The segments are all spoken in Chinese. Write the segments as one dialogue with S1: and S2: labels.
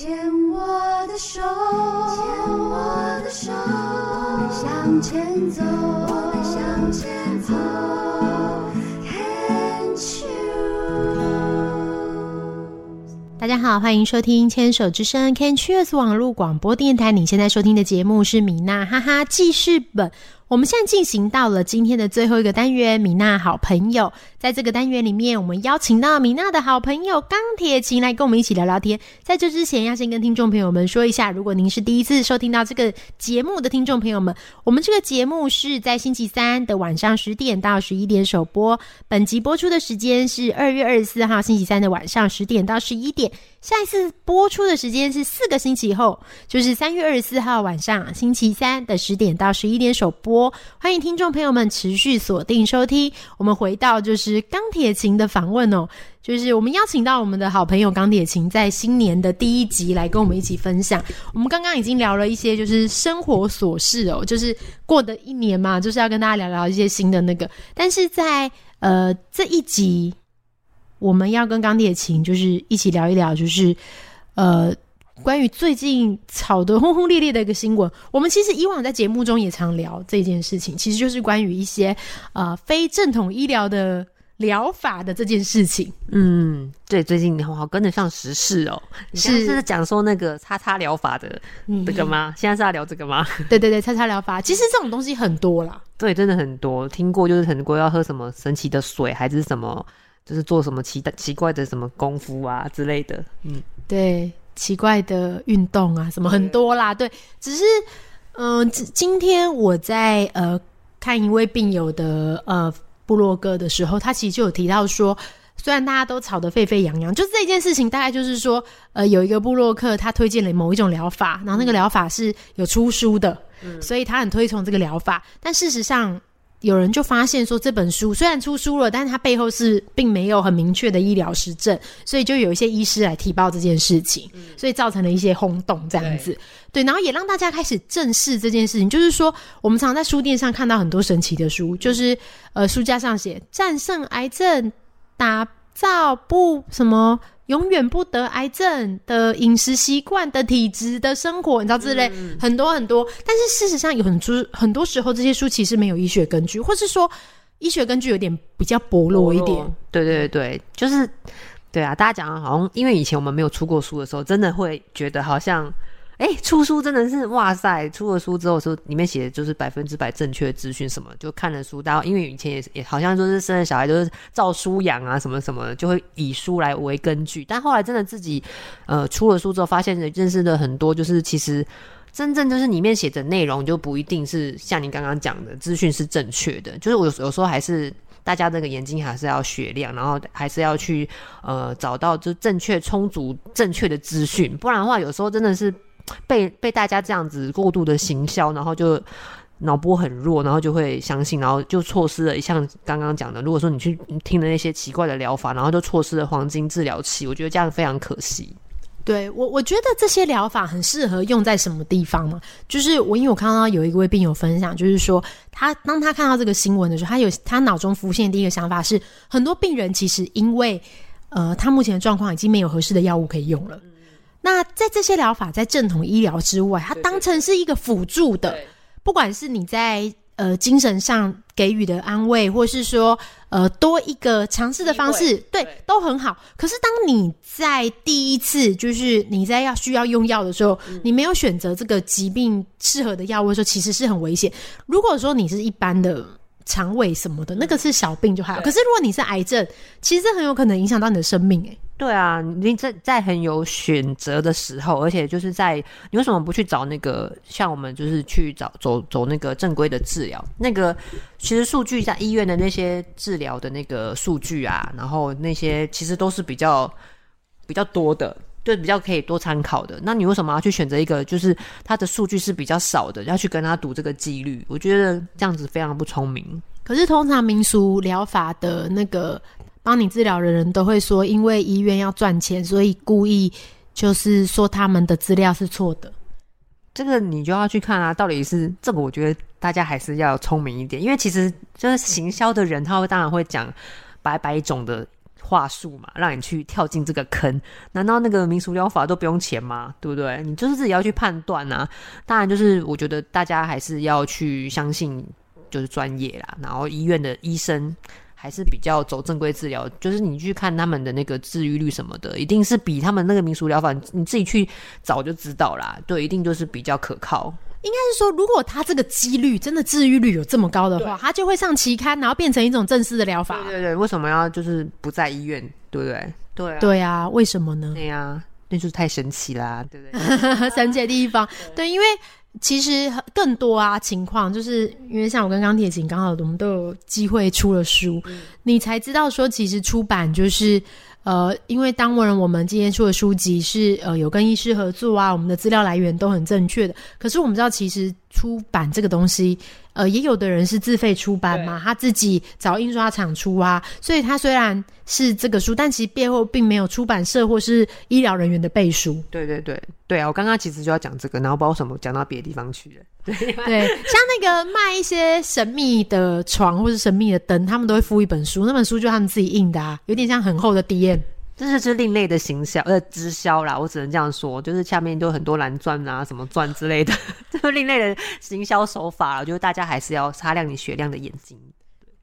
S1: 牵我的手，牵我的手，我们向前走，我们向前走。Can't you？
S2: 大家好，欢迎收听《牵手之声》Can Cheers 网络广播电台。你现在收听的节目是米娜哈哈记事本。我们现在进行到了今天的最后一个单元，米娜好朋友。在这个单元里面，我们邀请到米娜的好朋友钢铁琴来跟我们一起聊聊天。在这之前，要先跟听众朋友们说一下，如果您是第一次收听到这个节目的听众朋友们，我们这个节目是在星期三的晚上十点到十一点首播。本集播出的时间是二月二十四号星期三的晚上十点到十一点。下一次播出的时间是四个星期后，就是三月二十四号晚上星期三的十点到十一点首播。欢迎听众朋友们持续锁定收听。我们回到就是钢铁琴的访问哦，就是我们邀请到我们的好朋友钢铁琴，在新年的第一集来跟我们一起分享。我们刚刚已经聊了一些就是生活琐事哦，就是过的一年嘛，就是要跟大家聊聊一些新的那个。但是在呃这一集，我们要跟钢铁琴就是一起聊一聊，就是呃。关于最近炒得轰轰烈烈的一个新闻，我们其实以往在节目中也常聊这件事情，其实就是关于一些呃非正统医疗的疗法的这件事情。
S3: 嗯，对，最近你好好跟得上时事哦。
S2: 是
S3: 是讲说那个叉叉疗法的这个吗？现在是要聊这个吗？
S2: 对对对，叉叉疗法，其实这种东西很多啦。
S3: 对，真的很多听过，就是很多要喝什么神奇的水，还是什么，就是做什么奇奇怪的什么功夫啊之类的。嗯，
S2: 对，奇怪的运动啊，什么很多啦。对，只是嗯、今今天我在呃看一位病友的呃部落格的时候，他其实就有提到说。虽然大家都吵得沸沸扬扬，就是这件事情，大概就是说，呃，有一个部落客他推荐了某一种疗法，然后那个疗法是有出书的，所以他很推崇这个疗法。但事实上，有人就发现说，这本书虽然出书了，但是它背后是并没有很明确的医疗实证，所以就有一些医师来提报这件事情，所以造成了一些轰动这样子。对，然后也让大家开始正视这件事情，就是说，我们常在书店上看到很多神奇的书，就是呃，书架上写战胜癌症、打造不什么。永远不得癌症的饮食习惯的体质的生活，你知道之类、很多很多，但是事实上有很多很多时候这些书其实没有医学根据，或是说医学根据有点比较薄弱一点。
S3: 对对对对，就是对啊，大家讲的好像因为以前我们没有出过书的时候，真的会觉得好像。哎，出书真的是哇塞！出了书之后，说里面写的就是百分之百正确的资讯，什么就看了书，然后因为以前也也好像说是生了小孩就是照书养啊，什么什么，就会以书来为根据。但后来真的自己呃出了书之后，发现认识了很多，就是其实真正就是里面写的内容就不一定是像你刚刚讲的资讯是正确的，就是我有有时候还是。大家这个眼睛还是要雪亮，然后还是要去呃找到就正确、充足、正确的资讯，不然的话，有时候真的是被被大家这样子过度的行销，然后就脑波很弱，然后就会相信，然后就错失了像刚刚讲的，如果说你去听了那些奇怪的疗法，然后就错失了黄金治疗期，我觉得这样非常可惜。
S2: 对我，我觉得这些疗法很适合用在什么地方嘛？就是我，因为我看到有一位病友分享，就是说他当他看到这个新闻的时候，他有他脑中浮现的第一个想法是，很多病人其实因为呃他目前的状况已经没有合适的药物可以用了。那在这些疗法在正统医疗之外，它当成是一个辅助的，不管是你在呃精神上给予的安慰，或是说呃多一个尝试的方式，对，都很好。可是当你在第一次就是你在要需要用药的时候，你没有选择这个疾病适合的药物的时候，其实是很危险。如果说你是一般的。肠胃什么的，那个是小病就还好。可是如果你是癌症，其实很有可能影响到你的生命、欸。
S3: 对啊，你在在很有选择的时候，而且就是在你为什么不去找那个像我们就是去找走走那个正规的治疗？那个其实数据在医院的那些治疗的那个数据啊，然后那些其实都是比较比较多的，就比较可以多参考的。那你为什么要去选择一个就是它的数据是比较少的，要去跟他赌这个几率？我觉得这样子非常不聪明。
S2: 可是通常民俗疗法的那个帮你治疗的人都会说，因为医院要赚钱，所以故意就是说他们的资料是错的。
S3: 这个你就要去看啊，到底是这个，我觉得大家还是要聪明一点，因为其实就是行销的人，他会当然会讲百百种的话术嘛，让你去跳进这个坑。难道那个民俗疗法都不用钱吗？对不对？你就是自己要去判断啊。当然，就是我觉得大家还是要去相信，就是专业啦。然后医院的医生还是比较走正规治疗，就是你去看他们的那个治愈率什么的，一定是比他们那个民俗疗法，你自己去找就知道啦。对，一定就是比较可靠。
S2: 应该是说，如果他这个几率真的治愈率有这么高的话，他就会上期刊，然后变成一种正式的疗法。
S3: 对对对，为什么要就是不在医院，对不对？对啊，
S2: 对啊，为什么呢？
S3: 对呀，那就是太神奇啦，对不
S2: 对？神奇的地方，对，因为其实更多啊情况，就是因为像我跟钢铁琴刚好我们都有机会出了书，你才知道说，其实出版就是。呃，因为当然我们今天出的书籍是呃有跟医师合作啊，我们的资料来源都很正确的。可是我们知道，其实出版这个东西，呃，也有的人是自费出版嘛，他自己找印刷厂出啊。所以他虽然是这个书，但其实背后并没有出版社或是医疗人员的背书。
S3: 对对对对啊！我刚刚其实就要讲这个，然后不知道什么讲到别的地方去了。
S2: 对对，像那个卖一些神秘的床或是神秘的灯，他们都会附一本书，那本书就他们自己印的啊，有点像很厚的 D N。
S3: 这是是另类的行销呃直销啦，我只能这样说，就是下面都很多蓝钻啊什么钻之类的，这是另类的行销手法了。我觉得大家还是要擦亮你雪亮的眼睛。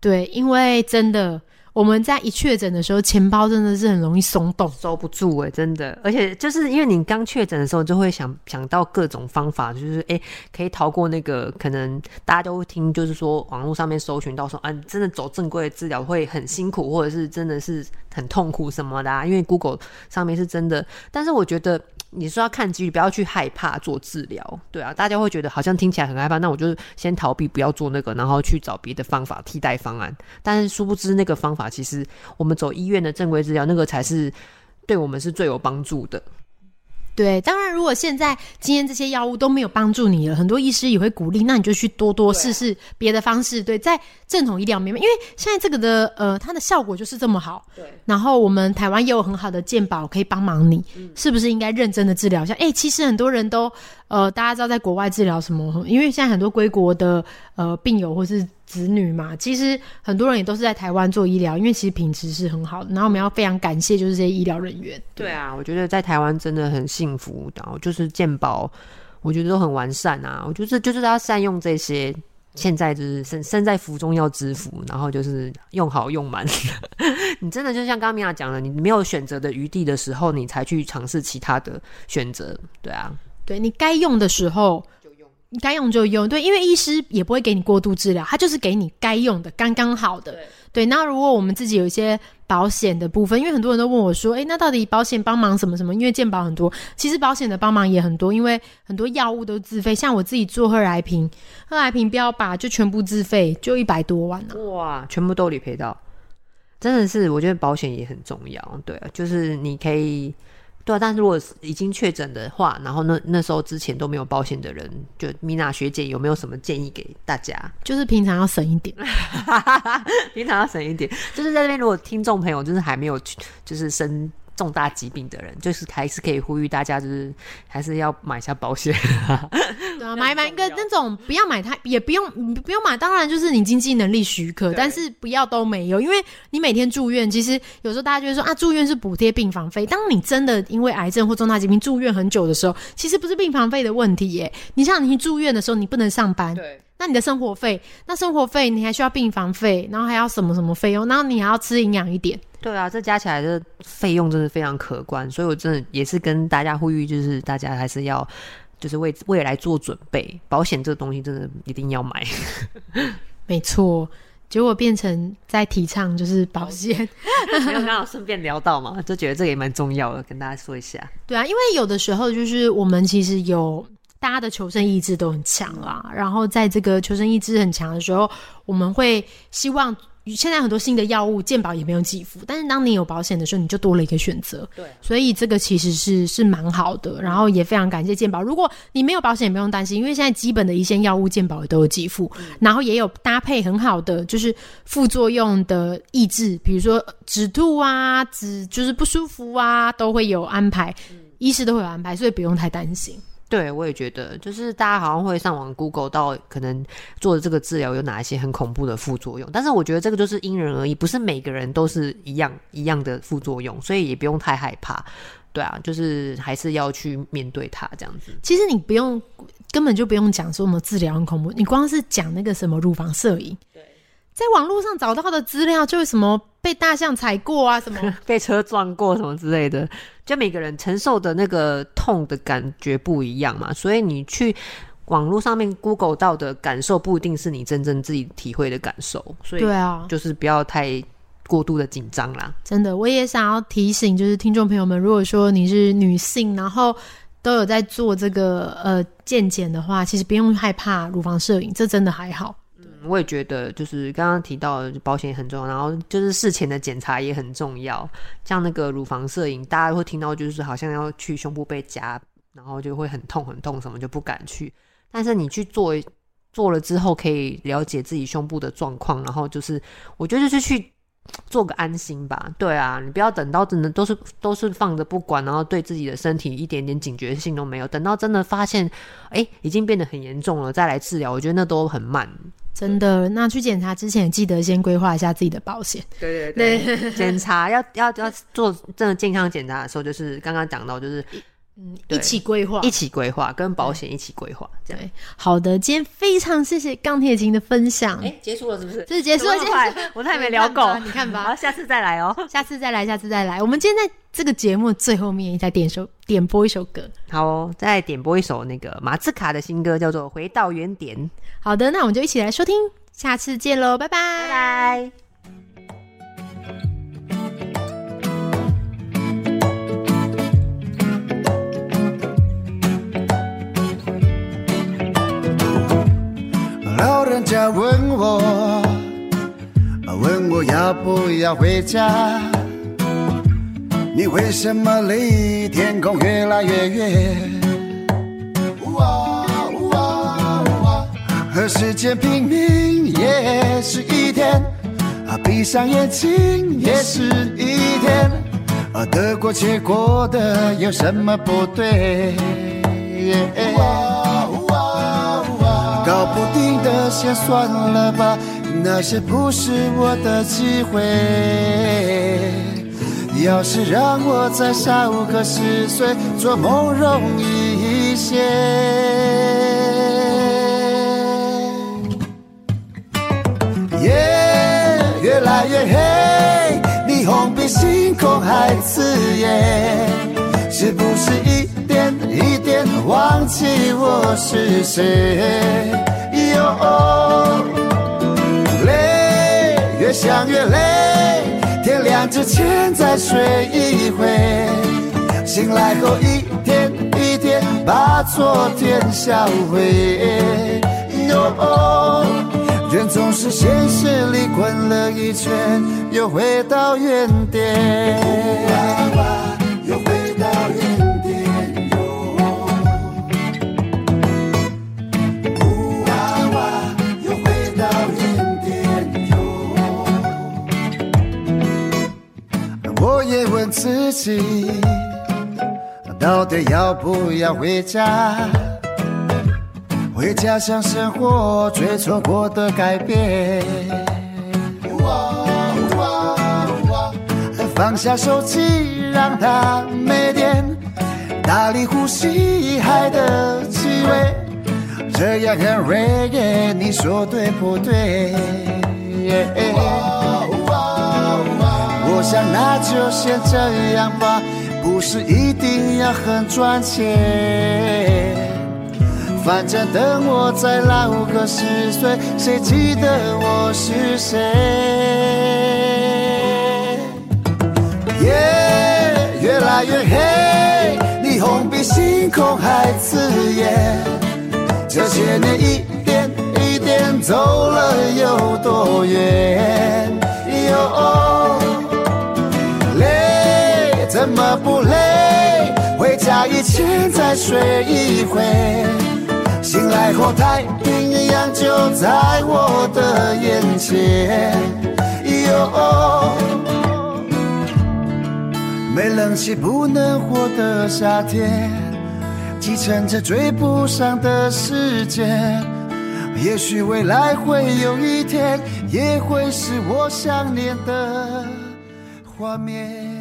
S2: 对，因为真的。我们在一确诊的时候，钱包真的是很容易松动，
S3: 收不住哎，真的。而且就是因为你刚确诊的时候，就会想想到各种方法，就是哎，可以逃过那个可能大家都会听，就是说网络上面搜寻到说，啊，真的走正规的治疗会很辛苦，或者是真的是很痛苦什么的。啊。因为 Google 上面是真的，但是我觉得你说要看机遇，不要去害怕做治疗。对啊，大家会觉得好像听起来很害怕，那我就先逃避，不要做那个，然后去找别的方法替代方案。但是殊不知那个方法。其实，我们走医院的正规治疗，那个才是对我们是最有帮助的。
S2: 对，当然，如果现在今天这些药物都没有帮助你了，很多医师也会鼓励，那你就去多多试试别的方式。对，在正统医疗里面，因为现在这个的呃，它的效果就是这么好。对。然后我们台湾也有很好的健保可以帮忙你，是不是应该认真的治疗一下？哎，其实很多人都呃，大家知道在国外治疗什么？因为现在很多归国的呃病友或是。子女嘛，其实很多人也都是在台湾做医疗，因为其实品质是很好的。然后我们要非常感谢，就是这些医疗人员。
S3: 对啊，我觉得在台湾真的很幸福。然后就是健保，我觉得都很完善啊。我觉得就是要善用这些，现在就是身身在福中要知福，然后就是用好用满。你真的就像刚刚米娅讲的，你没有选择的余地的时候，你才去尝试其他的选择。对啊，
S2: 对你该用的时候。你该用就用，对，因为医师也不会给你过度治疗，他就是给你该用的，刚刚好的。对，那如果我们自己有一些保险的部分，因为很多人都问我说，诶，那到底保险帮忙什么什么？因为健保很多，其实保险的帮忙也很多，因为很多药物都自费，像我自己做赫来平，赫来平标靶就全部自费，就一百多万呢。
S3: 哇，全部都理赔到，真的是，我觉得保险也很重要。对啊，就是你可以。对啊，但是如果已经确诊的话，然后那那时候之前都没有保险的人，就米娜学姐有没有什么建议给大家？
S2: 就是平常要省一点，
S3: 平常要省一点。就是在这边，如果听众朋友就是还没有就是生。重大疾病的人，就是还是可以呼吁大家，就是还是要买下保险。
S2: 对啊，买买一个那种，不要买太，也不用不用买。当然，就是你经济能力许可，但是不要都没有，因为你每天住院，其实有时候大家就会说啊，住院是补贴病房费。当你真的因为癌症或重大疾病住院很久的时候，其实不是病房费的问题耶。你像你住院的时候，你不能上班，
S3: 对，
S2: 那你的生活费，那生活费你还需要病房费，然后还要什么什么费用，然后你还要吃营养一点。
S3: 对啊，这加起来的费用真的非常可观，所以我真的也是跟大家呼吁，就是大家还是要就是为未来做准备，保险这个东西真的一定要买。
S2: 没错，结果变成在提倡就是保险，
S3: 没有刚好顺便聊到嘛，就觉得这个也蛮重要的，跟大家说一下。
S2: 对啊，因为有的时候就是我们其实有大家的求生意志都很强啦，然后在这个求生意志很强的时候，我们会希望。现在很多新的药物健保也没有给付，但是当你有保险的时候，你就多了一个选择。
S3: 对，
S2: 所以这个其实是是蛮好的，然后也非常感谢健保。如果你没有保险，也不用担心，因为现在基本的一线药物健保也都有给付，然后也有搭配很好的就是副作用的抑制，比如说止吐啊、止就是不舒服啊，都会有安排，医师都会有安排，所以不用太担心。
S3: 对，我也觉得，就是大家好像会上网 Google 到可能做的这个治疗有哪一些很恐怖的副作用，但是我觉得这个就是因人而异，不是每个人都是一样一样的副作用，所以也不用太害怕。对啊，就是还是要去面对它这样子。
S2: 其实你不用，根本就不用讲说什么治疗很恐怖，你光是讲那个什么乳房摄影，
S3: 对，
S2: 在网络上找到的资料就是什么被大象踩过啊，什么
S3: 被车撞过什么之类的，就每个人承受的那个痛的感觉不一样嘛，所以你去网络上面 Google 到的感受不一定是你真正自己体会的感受，所以
S2: 对啊，
S3: 就是不要太过度的紧张啦。
S2: 真的，我也想要提醒，就是听众朋友们，如果说你是女性，然后都有在做这个呃健检的话，其实不用害怕乳房摄影，这真的还好。
S3: 我也觉得，就是刚刚提到的保险很重要，然后就是事前的检查也很重要。像那个乳房摄影，大家会听到就是好像要去胸部被夹，然后就会很痛很痛，什么就不敢去。但是你去做做了之后，可以了解自己胸部的状况，然后就是我觉得就是去做个安心吧。对啊，你不要等到真的都是都是放着不管，然后对自己的身体一点点警觉性都没有，等到真的发现哎已经变得很严重了再来治疗，我觉得那都很慢。
S2: 真的，那去检查之前记得先规划一下自己的保险。
S3: 对 对对，检查要要要做真的健康检查的时候，就是刚刚讲到，就是
S2: 嗯，一起规划，
S3: 一起规划，跟保险一起规划，这样。
S2: 对。好的，今天非常谢谢钢铁琴的分享。
S3: 哎，结束了是不是？
S2: 这是结束了，
S3: 我太没聊够，
S2: 你看吧，
S3: 好，下次再来哦。
S2: 下次再来，下次再来。我们今天在这个节目最后面再点首点播一首歌。
S3: 好哦，再点播一首那个马自卡的新歌，叫做《回到原点》。
S2: 好的，那我们就一起来收听，下次见喽，拜拜，
S3: 拜拜。
S4: 老人家问我，问我要不要回家？你为什么离天空越来越远？和时间拼命也是一天，啊，闭上眼睛也是一天，啊，得过且过的有什么不对？搞不定的先算了吧，那些不是我的机会。要是让我再少个十岁，做梦容易一些。夜越来越黑，霓虹比星空还刺眼，是不是一点一点忘记我是谁？哟，累，越想越累，天亮之前再睡一回，醒来后一天一天把昨天销毁。哟。人总是现实里滚了一圈，又回到原点。自己，到底要不要回家？回家乡生活，追错过的改变。放下手机，让它没电，大力呼吸海的气味，这样很 real，你说对不对？我想那就先这样吧，不是一定要很赚钱。反正等我再老个十岁，谁记得我是谁？夜越来越黑，霓虹比星空还刺眼。这些年一点一点走了有多远？哟，怎么不累？回家以前再睡一回。醒来后，太平洋就在我的眼前。哟，没冷气不能活的夏天，继承着追不上的时间。也许未来会有一天，也会是我想念的画面。